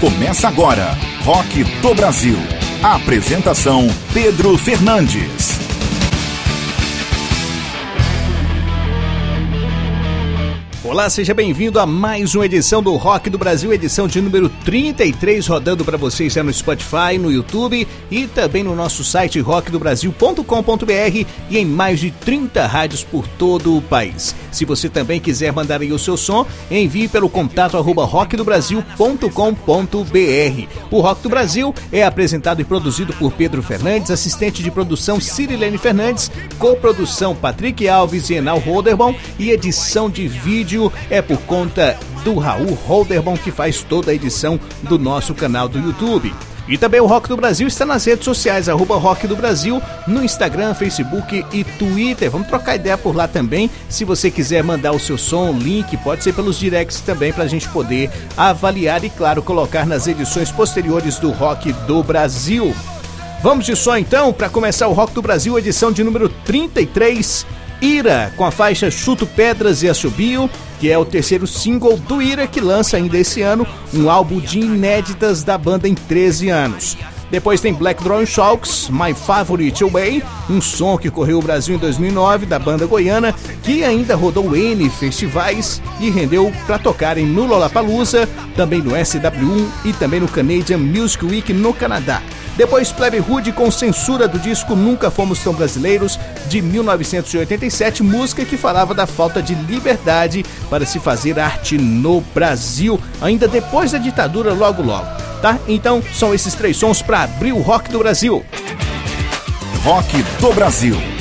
Começa agora, Rock do Brasil. Apresentação Pedro Fernandes. Olá, seja bem-vindo a mais uma edição do Rock do Brasil, edição de número 33, rodando para vocês no Spotify, no YouTube e também no nosso site rockdobrasil.com.br e em mais de 30 rádios por todo o país. Se você também quiser mandar aí o seu som, envie pelo contato arroba rockdobrasil.com.br. O Rock do Brasil é apresentado e produzido por Pedro Fernandes, assistente de produção Cirilene Fernandes, coprodução Patrick Alves e Enal Holderbom e edição de vídeo é por conta do Raul Holderbom que faz toda a edição do nosso canal do YouTube. E também o Rock do Brasil está nas redes sociais, arroba Rock do Brasil, no Instagram, Facebook e Twitter. Vamos trocar ideia por lá também. Se você quiser mandar o seu som, link, pode ser pelos directs também para a gente poder avaliar e, claro, colocar nas edições posteriores do Rock do Brasil. Vamos de som então para começar o Rock do Brasil, edição de número 33. Ira, com a faixa Chuto Pedras e Assobio, que é o terceiro single do Ira, que lança ainda esse ano um álbum de inéditas da banda em 13 anos. Depois tem Black Drone Sharks, My Favorite Way, um som que correu o Brasil em 2009 da banda goiana, que ainda rodou N festivais e rendeu para tocarem no Lollapalooza, também no SW1 e também no Canadian Music Week no Canadá. Depois Plebe Hood com censura do disco Nunca Fomos Tão Brasileiros, de 1987, música que falava da falta de liberdade para se fazer arte no Brasil, ainda depois da ditadura logo logo. Tá? Então são esses três sons para abrir o rock do Brasil. Rock do Brasil.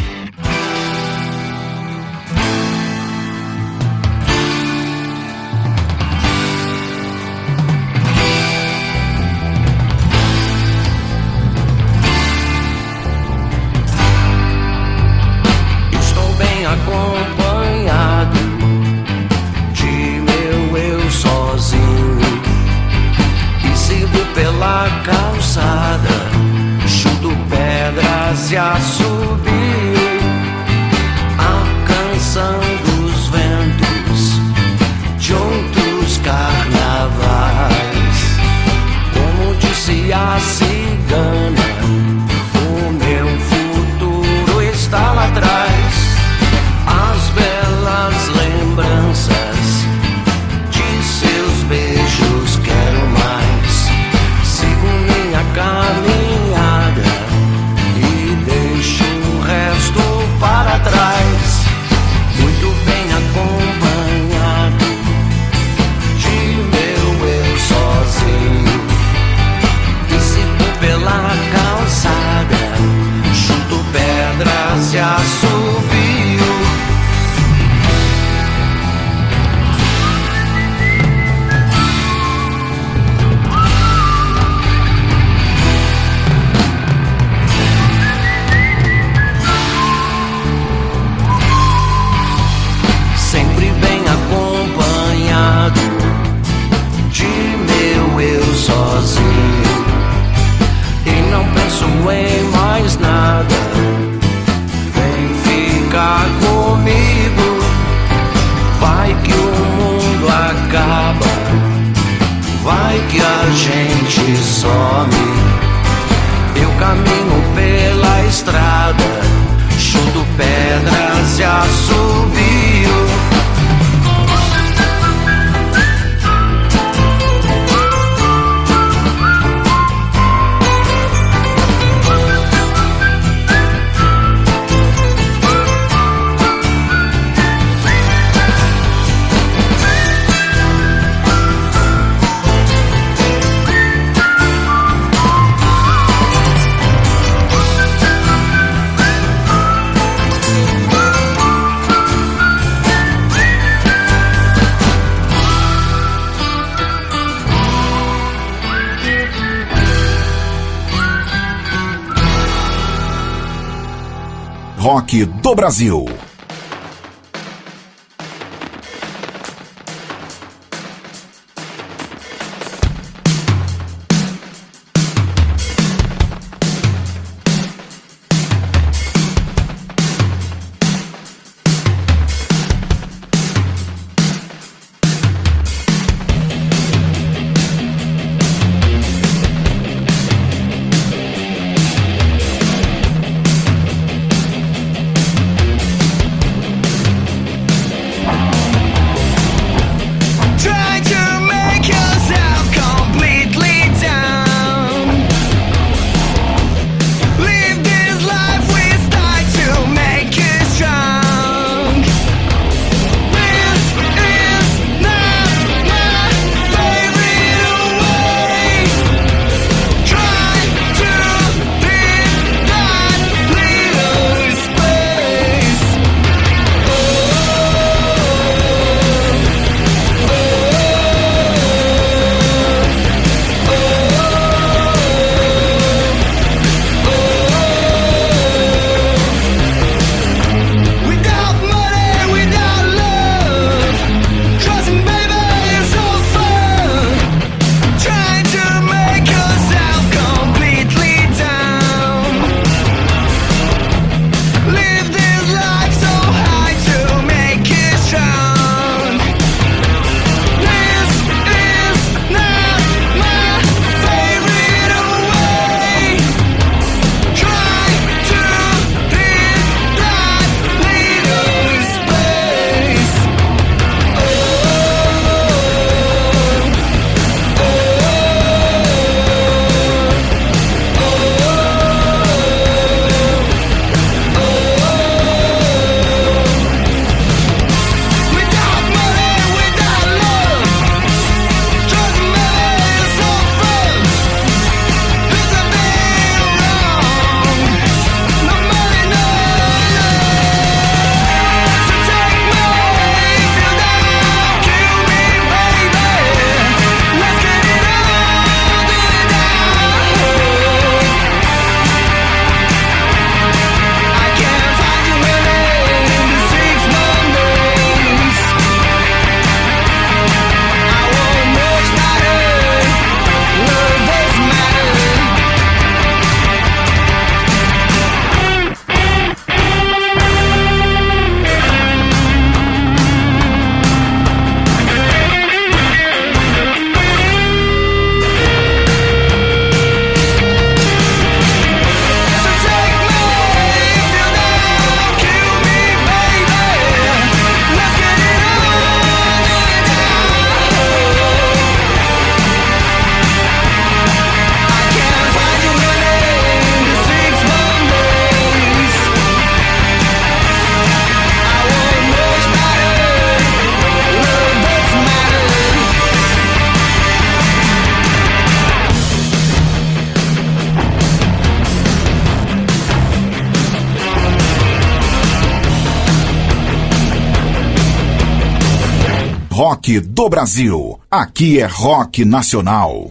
Do Brasil. Rock do Brasil. Aqui é rock nacional.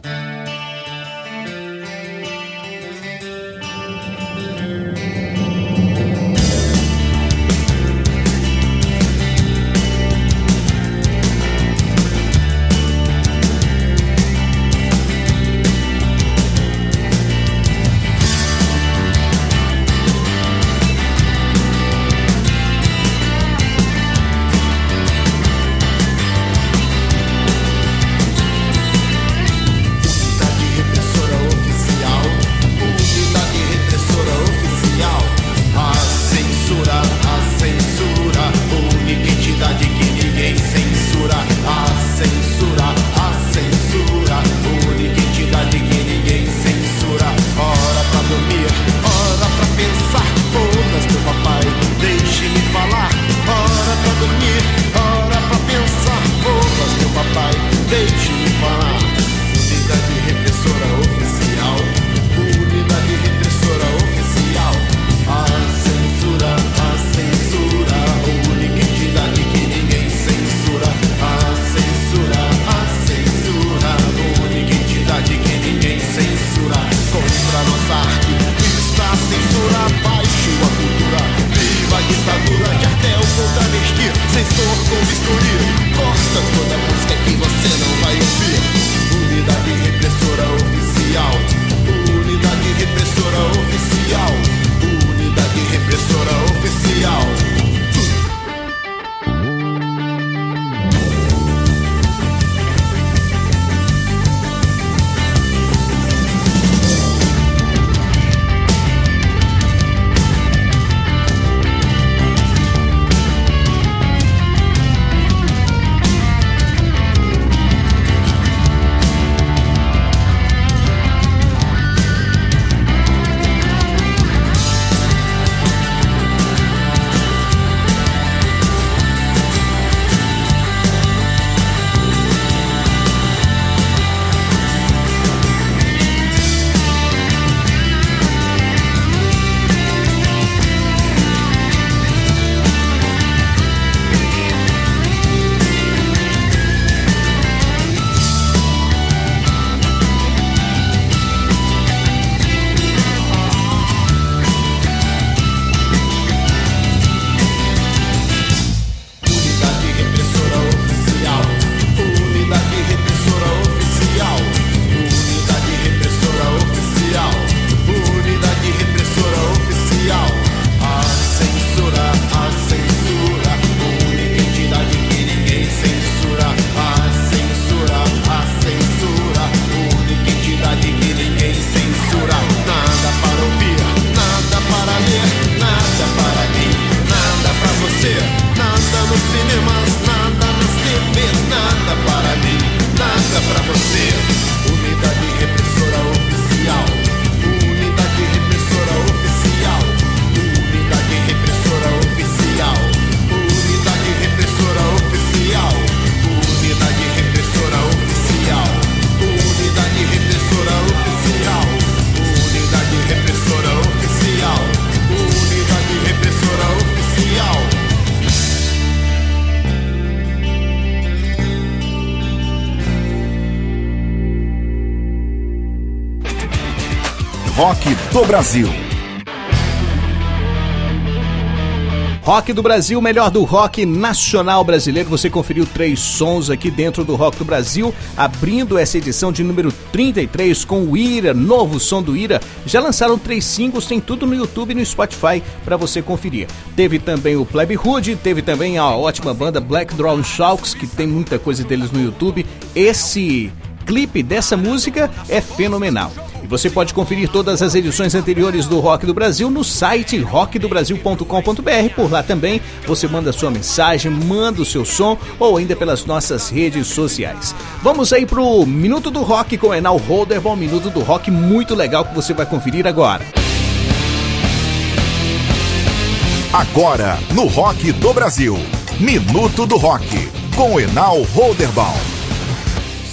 Rock do Brasil. Rock do Brasil, melhor do rock nacional brasileiro. Você conferiu três sons aqui dentro do Rock do Brasil, abrindo essa edição de número 33 com o Ira, novo som do Ira. Já lançaram três singles, tem tudo no YouTube e no Spotify para você conferir. Teve também o Plebe Hood, teve também a ótima banda Black Drawn Sharks, que tem muita coisa deles no YouTube. Esse clipe dessa música é fenomenal. E você pode conferir todas as edições anteriores do Rock do Brasil no site rockdobrasil.com.br. Por lá também você manda sua mensagem, manda o seu som ou ainda pelas nossas redes sociais. Vamos aí pro Minuto do Rock com Enal Holder, um minuto do rock muito legal que você vai conferir agora. Agora, no Rock do Brasil, Minuto do Rock, com Enal Holderbaum.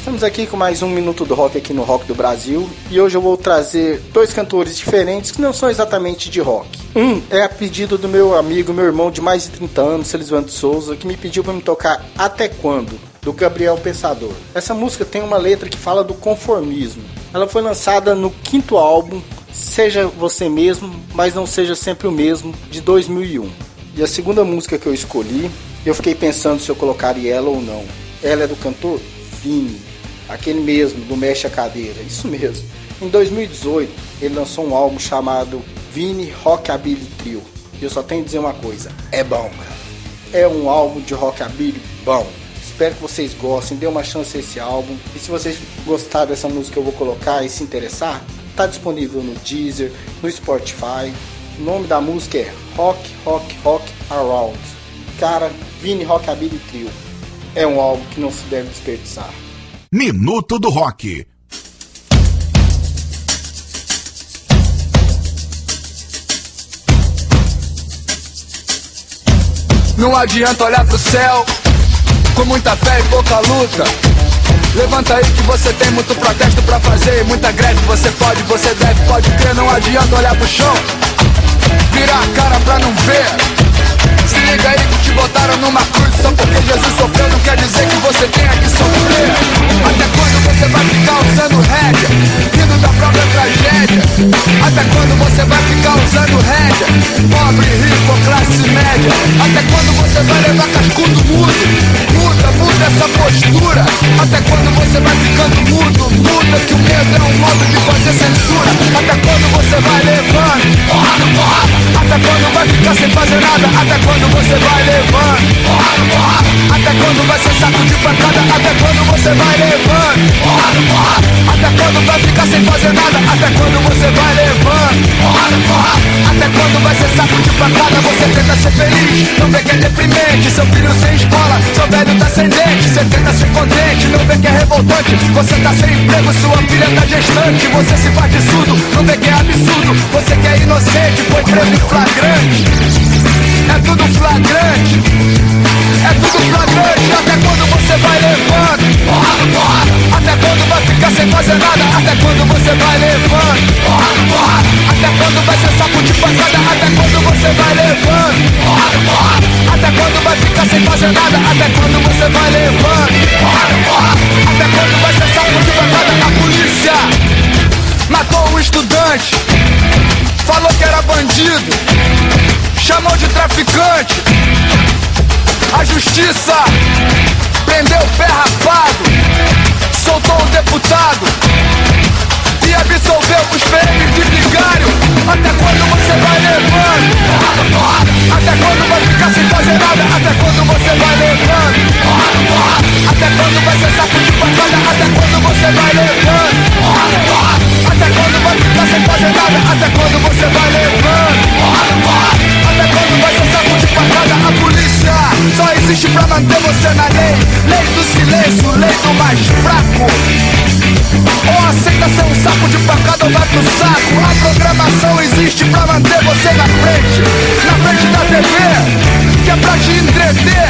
Estamos aqui com mais um Minuto do Rock aqui no Rock do Brasil e hoje eu vou trazer dois cantores diferentes que não são exatamente de rock. Um é a pedido do meu amigo, meu irmão de mais de 30 anos, Elisvando Souza, que me pediu para me tocar Até Quando. do Gabriel Pensador. Essa música tem uma letra que fala do conformismo. Ela foi lançada no quinto álbum Seja Você Mesmo, mas Não Seja Sempre o Mesmo, de 2001. E a segunda música que eu escolhi, eu fiquei pensando se eu colocaria ela ou não. Ela é do cantor Vini, aquele mesmo, do Mexe a Cadeira, isso mesmo. Em 2018, ele lançou um álbum chamado Vini Rockabilly Trio. E eu só tenho que dizer uma coisa, é bom, cara. É um álbum de rockabilly bom. Espero que vocês gostem, dê uma chance a esse álbum. E se vocês gostarem dessa música que eu vou colocar e se interessar, tá disponível no Deezer, no Spotify. O nome da música é Rock, Rock, Rock Around. Cara, Vini Rockabilly Trio. É um álbum que não se deve desperdiçar. Minuto do Rock. Não adianta olhar pro céu com muita fé e pouca luta. Levanta aí que você tem muito protesto pra fazer, muita greve. Você pode, você deve, pode crer. Não adianta olhar pro chão, virar a cara pra não ver. Se liga aí que te botaram numa cruz. Só porque Jesus sofreu não quer dizer que você tenha que sofrer. Até quando você vai ficar usando rédea? Rindo da própria tragédia. Até quando você vai ficar usando rédea? Pobre, rico, classe média. Até quando você vai levar cascudo mudo? Muda, muda essa postura. Até quando você vai ficando mudo? Muda que o medo é um modo de fazer censura. Até quando você vai levando? Porrada, porrada. Até quando vai ficar sem fazer nada? Até quando você vai levando? Até quando vai ser saco de pancada? Até quando você vai levando? Até quando vai ficar sem fazer nada? Até quando você vai levando? Até quando vai ser saco de pancada? Você tenta ser feliz, não vê que é deprimente. Seu filho sem escola, seu velho tá sem dente. Você tenta ser contente, não vê que é revoltante. Você tá sem emprego, sua filha tá gestante. Você se faz de surdo, não vê que é absurdo. Você que é inocente, foi preso em flagrante. É tudo flagrante. É tudo flagrante. Até quando você vai levando? Porrada, porrada Até quando vai ficar sem fazer nada? Até quando você vai levando? Porrada, porrada Até quando vai ser saco de pancada? Até quando você vai levando? Porrada, porrada Até quando vai ficar sem fazer nada? Até quando você vai levando? Porrada, porrada Até quando vai ser saco de pancada? A polícia matou um estudante Falou que era bandido. Chamou de traficante. A justiça prendeu o pé rapado, soltou o deputado e absolveu os PMs de vigário. Até quando você vai levando? Até quando vai ficar sem fazer nada? Até quando você vai levando? Até quando vai ser saco de pancada? Até quando você vai levando? Até quando vai ficar sem fazer nada? Até quando você vai levando? Até quando ser saco de pancada? A polícia. Só existe pra manter você na lei. Lei do silêncio, lei do mais fraco. Ou aceita ser um saco de pancada ou vai pro saco. A programação existe pra manter você na frente. Na frente da TV Que é pra te entreter.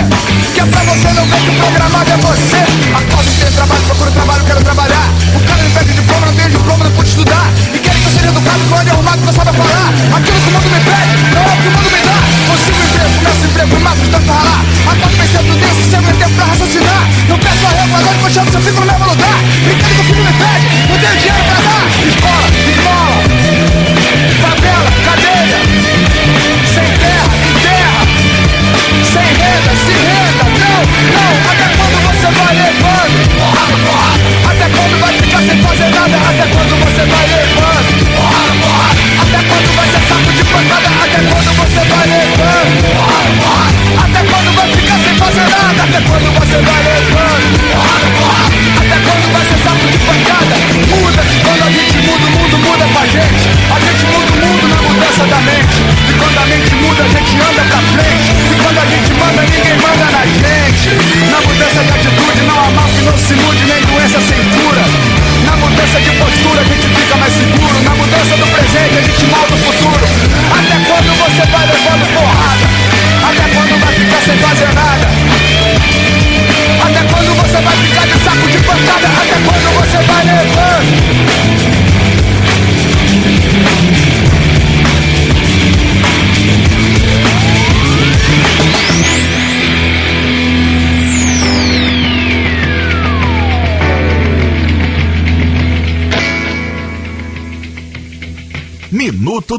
Que é pra você não ver que o programado é você. Acordo, tem trabalho, procuro trabalho, quero trabalhar. O cara me pede diploma, não tem diploma, não pude estudar. E quer que eu seja educado, falando arrumado, não sabe falar. Aquilo que o mundo me pede, não é o que o mundo me dá Consigo emprego, começo emprego, mato de tanto ralar. Acordo pensando nisso, sem meu tempo pra raciocinar. Não peço eu chamo, se eu fico no mesmo lugar. Brinquedo que o filho me pede, não tenho dinheiro pra dar. Escola, esmola, favela, cadeia. Sem terra, em terra. Sem renda, se renda, não, não Até quando você vai levando? Até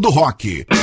Do Rock.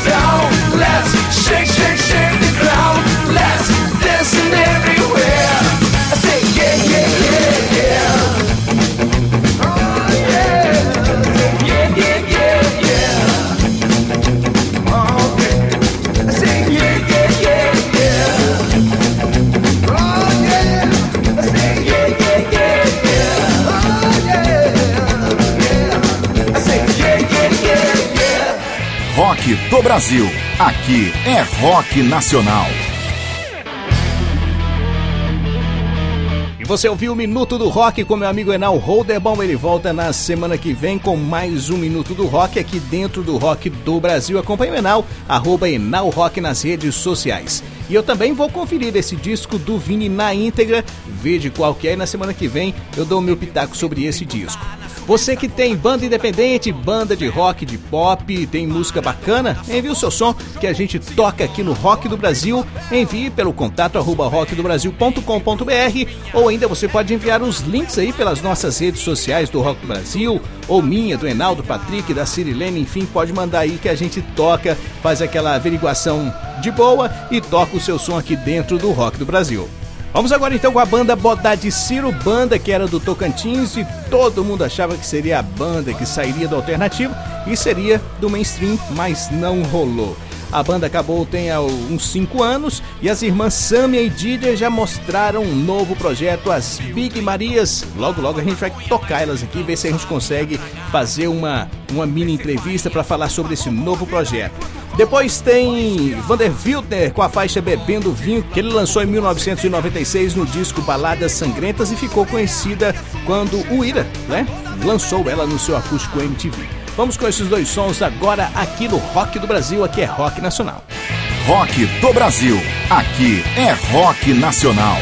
down. Let's shake, shake. Do Brasil. Aqui é rock nacional. E você ouviu o Minuto do Rock com meu amigo Enal Holderbaum. Ele volta na semana que vem com mais um Minuto do Rock aqui dentro do Rock do Brasil. Acompanhe o Enal, arroba Enal Rock nas redes sociais. E eu também vou conferir esse disco do Vini na íntegra, de qual que é. E na semana que vem eu dou meu pitaco sobre esse disco. Você que tem banda independente, banda de rock, de pop, tem música bacana, envie o seu som que a gente toca aqui no Rock do Brasil. Envie pelo contato arroba rockdobrasil.com.br ou ainda você pode enviar os links aí pelas nossas redes sociais do Rock do Brasil ou minha, do Enaldo, Patrick, da Cirilene, enfim, pode mandar aí que a gente toca, faz aquela averiguação de boa e toca o seu som aqui dentro do Rock do Brasil. Vamos agora então com a banda Bodá de Ciro, banda que era do Tocantins e todo mundo achava que seria a banda que sairia do alternativo e seria do mainstream, mas não rolou. A banda acabou tem uns 5 anos e as irmãs Samia e Didier já mostraram um novo projeto, as Big Marias. Logo, logo a gente vai tocar elas aqui, ver se a gente consegue fazer uma, uma mini entrevista para falar sobre esse novo projeto. Depois tem Vander Wildner com a faixa Bebendo Vinho, que ele lançou em 1996 no disco Baladas Sangrentas e ficou conhecida quando o Ira, né, lançou ela no seu acústico MTV. Vamos com esses dois sons agora aqui no Rock do Brasil, aqui é Rock Nacional. Rock do Brasil, aqui é Rock Nacional.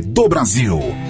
Do Brasil.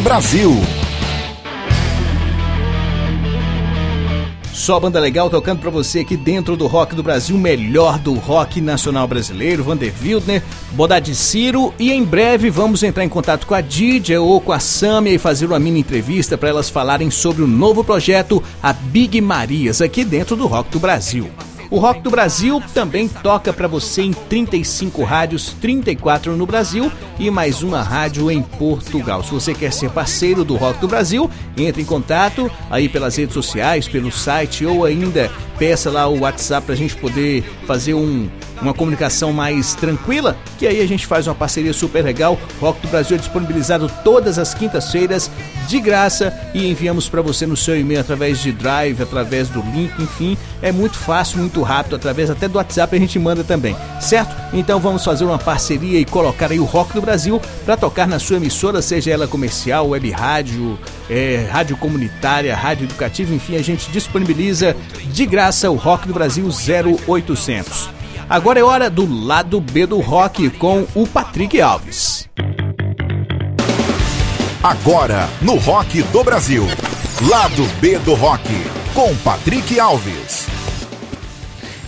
Brasil. Só banda legal tocando pra você aqui dentro do Rock do Brasil, melhor do rock nacional brasileiro, Vander Wildner, Bodade Ciro e em breve vamos entrar em contato com a Didia ou com a Samia e fazer uma mini entrevista para elas falarem sobre o novo projeto, a Big Marias, aqui dentro do Rock do Brasil. O Rock do Brasil também toca para você em 35 rádios, 34 no Brasil e mais uma rádio em Portugal. Se você quer ser parceiro do Rock do Brasil, entre em contato aí pelas redes sociais, pelo site ou ainda peça lá o WhatsApp para a gente poder fazer um, uma comunicação mais tranquila, que aí a gente faz uma parceria super legal. Rock do Brasil é disponibilizado todas as quintas-feiras de graça e enviamos para você no seu e-mail através de Drive, através do link, enfim, é muito fácil, muito rápido, através até do WhatsApp a gente manda também, certo? Então vamos fazer uma parceria e colocar aí o Rock do Brasil para tocar na sua emissora, seja ela comercial, web rádio, é, rádio comunitária, rádio educativa, enfim, a gente disponibiliza de graça o Rock do Brasil 0800. Agora é hora do lado B do rock com o Patrick Alves. Agora no Rock do Brasil. Lado B do Rock com Patrick Alves.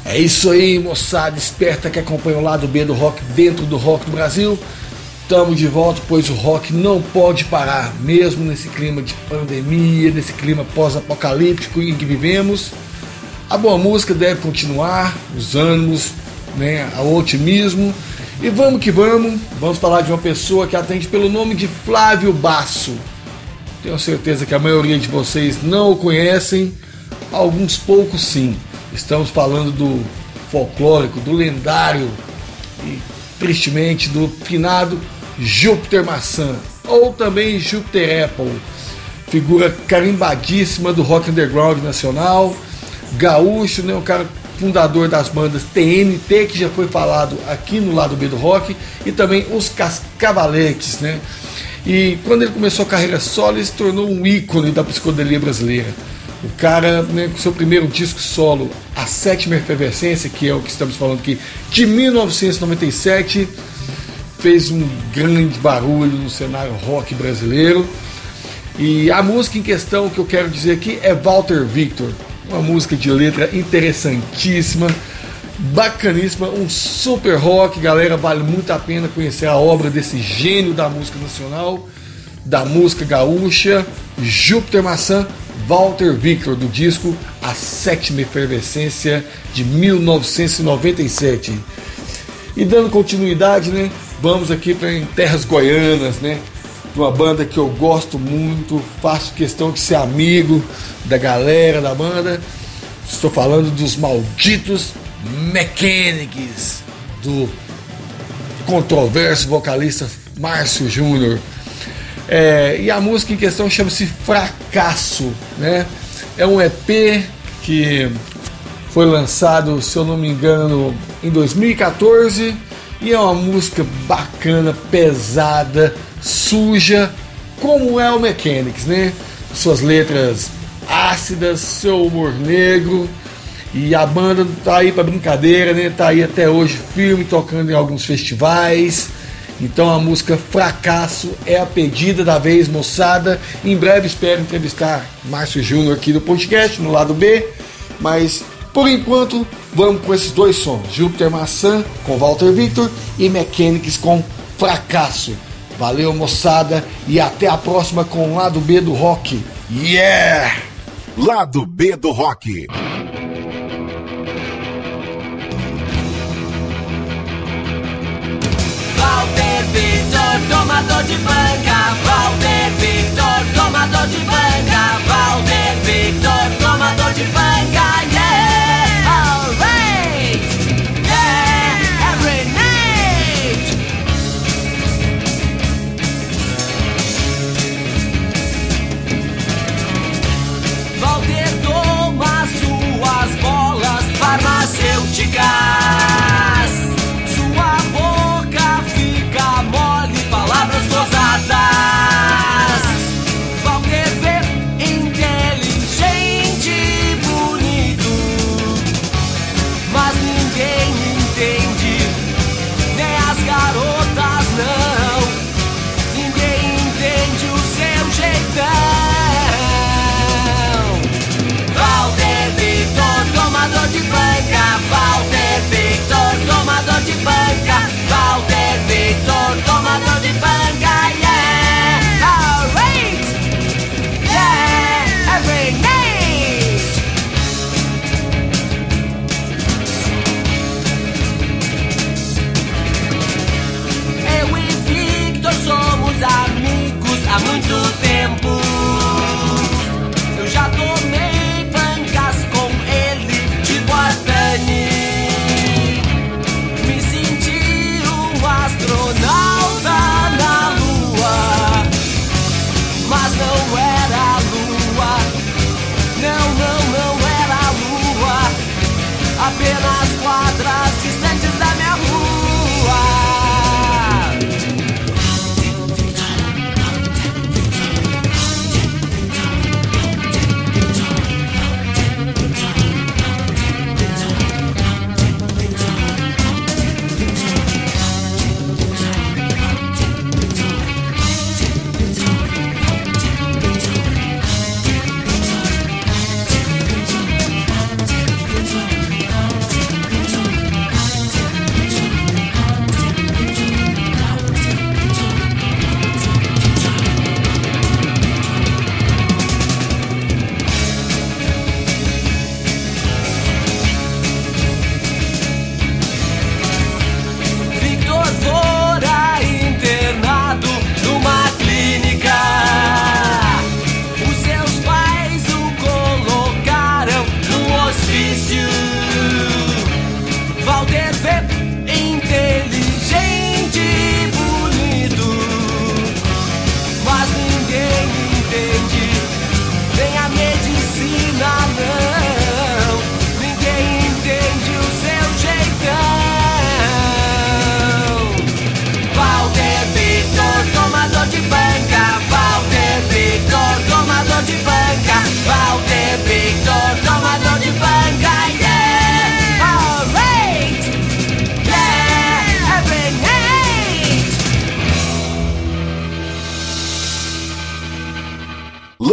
É isso aí, moçada esperta que acompanha o lado B do rock dentro do Rock do Brasil. Estamos de volta, pois o rock não pode parar, mesmo nesse clima de pandemia, nesse clima pós-apocalíptico em que vivemos. A boa música deve continuar, os ânimos, né, o otimismo. E vamos que vamos, vamos falar de uma pessoa que atende pelo nome de Flávio Basso. Tenho certeza que a maioria de vocês não o conhecem, alguns poucos sim. Estamos falando do folclórico, do lendário e tristemente do finado Júpiter Maçã, ou também Júpiter Apple, figura carimbadíssima do rock underground nacional, gaúcho, né, um cara fundador das bandas TNT, que já foi falado aqui no lado B do rock, e também os Cascavaletes, né? E quando ele começou a carreira solo, ele se tornou um ícone da psicodelia brasileira. O cara, né, com seu primeiro disco solo, A Sétima Efervescência, que é o que estamos falando aqui, de 1997, fez um grande barulho no cenário rock brasileiro. E a música em questão que eu quero dizer aqui é Walter Victor, uma música de letra interessantíssima, bacaníssima, um super rock, galera, vale muito a pena conhecer a obra desse gênio da música nacional, da música gaúcha, Júpiter Maçã, Walter Victor, do disco A Sétima Efervescência de 1997. E dando continuidade, né? Vamos aqui para terras goianas, né? De uma banda que eu gosto muito, faço questão de ser amigo da galera da banda. Estou falando dos malditos Mechanics, do controverso vocalista Márcio Júnior. É, e a música em questão chama-se Fracasso, né? É um EP que foi lançado, se eu não me engano, em 2014 e é uma música bacana, pesada, suja, como é o Mechanics, né? Suas letras ácidas, seu humor negro e a banda tá aí para brincadeira, né? Tá aí até hoje firme, tocando em alguns festivais. Então a música Fracasso é a pedida da vez, moçada. Em breve espero entrevistar Márcio Júnior aqui do podcast, no lado B. Mas por enquanto, vamos com esses dois sons: Júpiter Maçã com Walter Victor e Mechanics com Fracasso. Valeu, moçada, e até a próxima com o lado B do rock. Yeah! Lado B do Rock. Walter Victor, tomador de banca. Walter Victor, tomador de banca.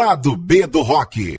Lado B do Rock.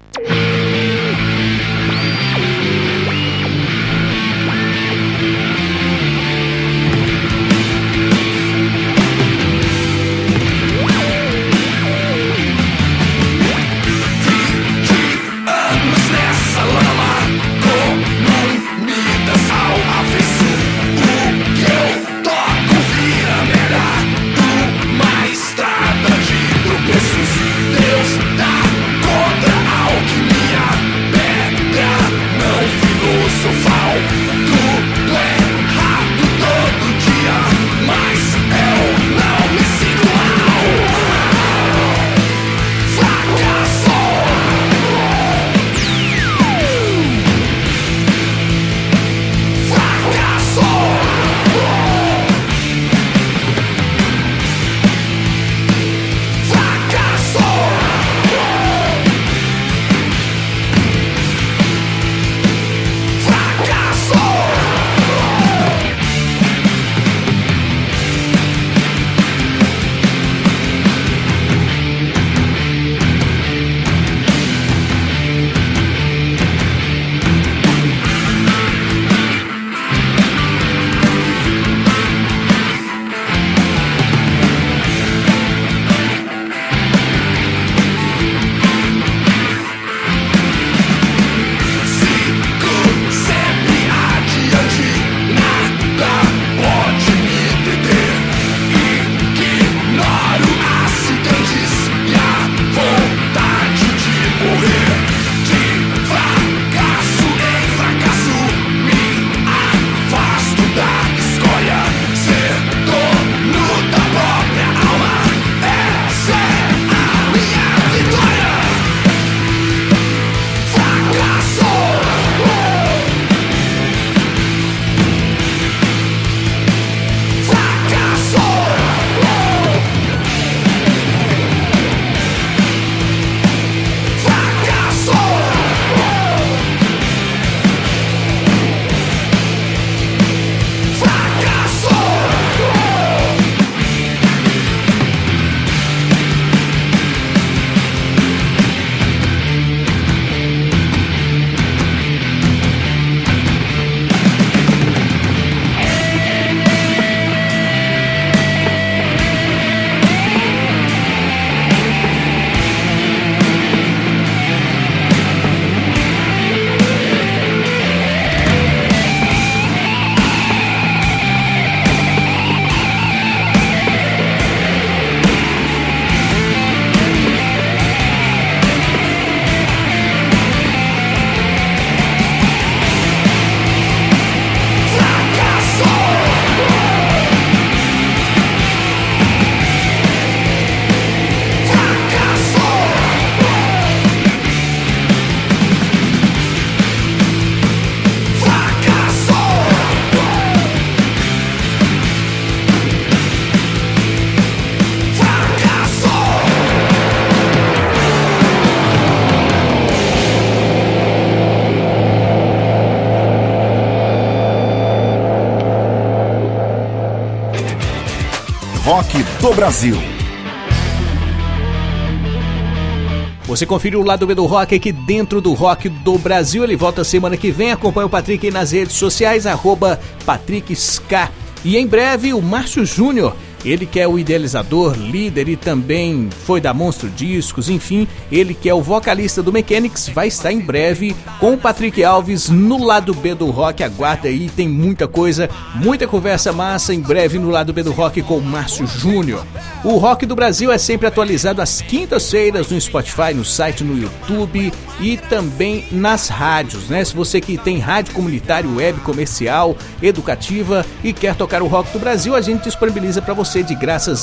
do Brasil. Você confere o lado B do rock aqui dentro do Rock do Brasil. Ele volta semana que vem. Acompanhe o Patrick nas redes sociais, arroba Patrick Ska. E em breve o Márcio Júnior ele que é o idealizador, líder e também foi da Monstro Discos, enfim, ele que é o vocalista do Mechanics, vai estar em breve com o Patrick Alves no lado B do rock. Aguarda aí, tem muita coisa, muita conversa massa em breve no lado B do rock com o Márcio Júnior. O Rock do Brasil é sempre atualizado às quintas-feiras no Spotify, no site, no YouTube e também nas rádios, né? Se você que tem rádio comunitário, web, comercial, educativa e quer tocar o rock do Brasil, a gente disponibiliza para você de graça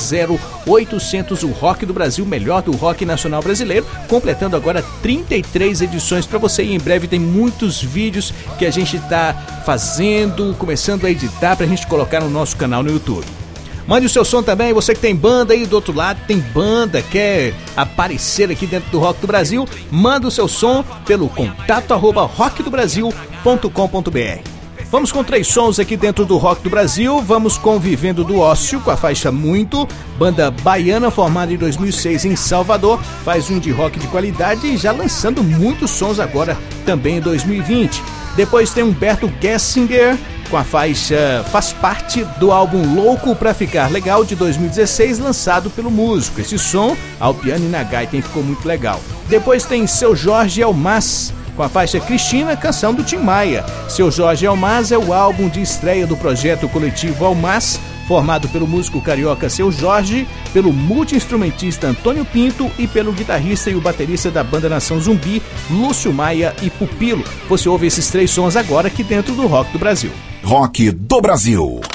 0800 o Rock do Brasil, melhor do rock nacional brasileiro, completando agora 33 edições para você e em breve tem muitos vídeos que a gente está fazendo, começando a editar para a gente colocar no nosso canal no YouTube. Mande o seu som também, você que tem banda aí do outro lado, tem banda, quer aparecer aqui dentro do Rock do Brasil, manda o seu som pelo contato arroba rockdobrasil.com.br. Vamos com três sons aqui dentro do Rock do Brasil. Vamos com Vivendo do Ócio, com a faixa Muito, banda baiana formada em 2006 em Salvador, faz um de rock de qualidade e já lançando muitos sons agora também em 2020. Depois tem Humberto Gessinger com a faixa Faz Parte do álbum Louco Pra Ficar Legal de 2016, lançado pelo músico. Esse som, ao piano e na gaita, ficou muito legal. Depois tem Seu Jorge Almas com a faixa Cristina, canção do Tim Maia. Seu Jorge Almas é o álbum de estreia do projeto coletivo Almas, formado pelo músico carioca Seu Jorge, pelo multiinstrumentista Antônio Pinto e pelo guitarrista e o baterista da banda Nação Zumbi, Lúcio Maia e Pupilo. Você ouve esses três sons agora aqui dentro do Rock do Brasil. Rock do Brasil.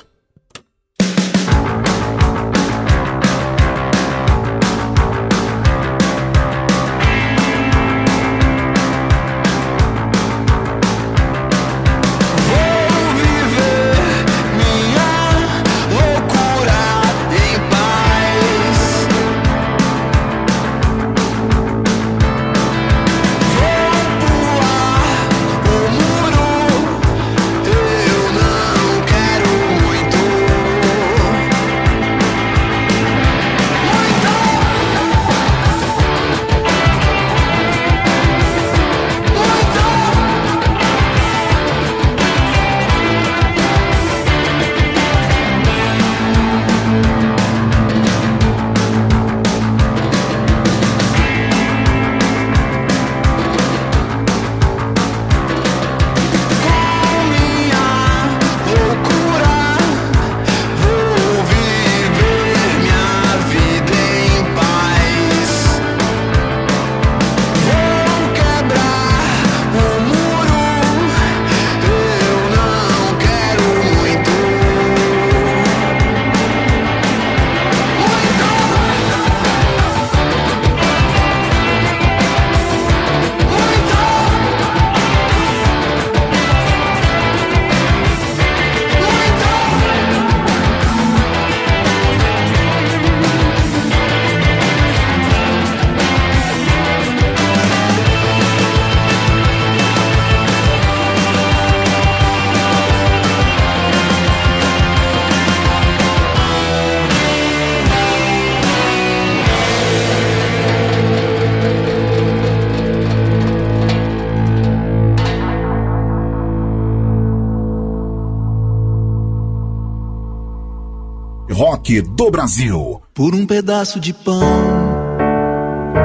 Rock do Brasil. Por um pedaço de pão,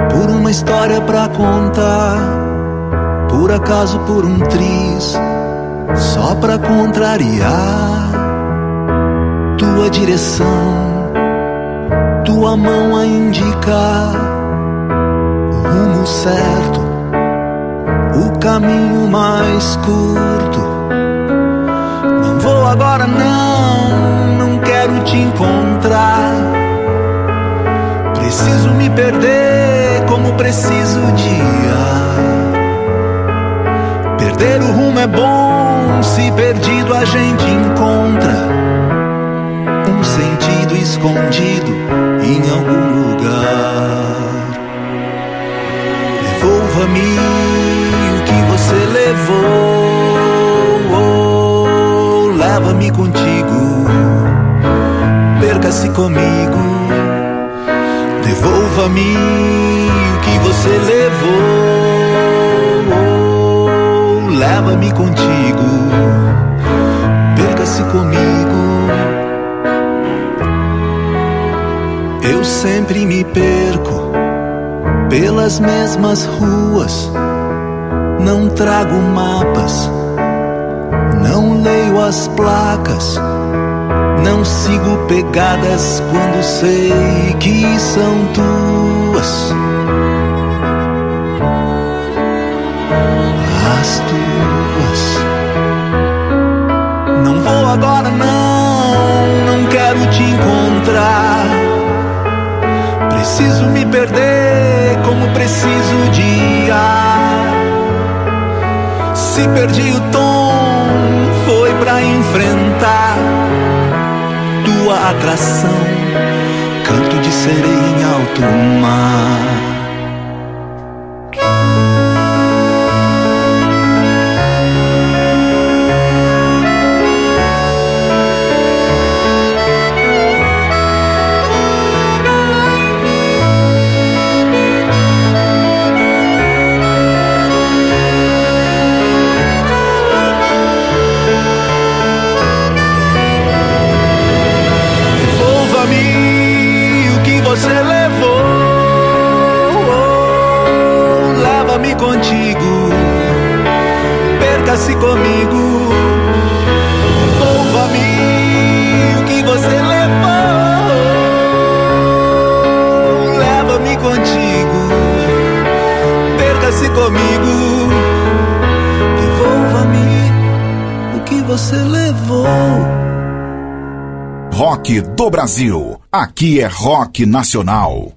por uma história pra contar, por acaso por um triz, só pra contrariar tua direção, tua mão a indicar o rumo certo, o caminho mais curto. Não vou agora, me perder como preciso de ar. Perder o rumo é bom, se perdido a gente encontra um sentido escondido em algum lugar. Devolva-me o que você levou, leva-me contigo, perca-se comigo. Devolva-me o que você levou, leva-me contigo, perca-se comigo. Eu sempre me perco pelas mesmas ruas. Não trago mapas, não leio as placas, não sigo pegadas quando sei que são tuas. As tuas. Não vou agora, não, não quero te encontrar. Preciso me perder como preciso de ar. Se perdi o tom, foi pra enfrentar atração. Canto de sereia em alto mar. Brasil. Aqui é rock nacional.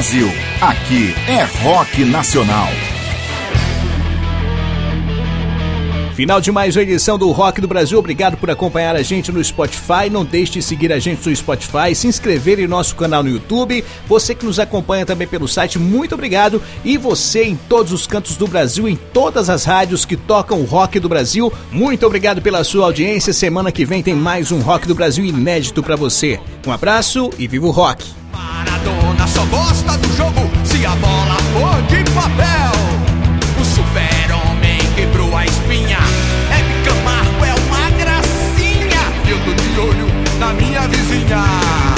Brasil. Aqui é rock nacional. Final de mais uma edição do Rock do Brasil. Obrigado por acompanhar a gente no Spotify. Não deixe de seguir a gente no Spotify, se inscrever em nosso canal no YouTube. Você que nos acompanha também pelo site, muito obrigado. E você em todos os cantos do Brasil, em todas as rádios que tocam o Rock do Brasil, muito obrigado pela sua audiência. Semana que vem tem mais um Rock do Brasil inédito para você. Um abraço e viva o rock! Só gosta do jogo se a bola for de papel. O super-homem quebrou a espinha. É Camargo é uma gracinha. Eu tô de olho na minha vizinha.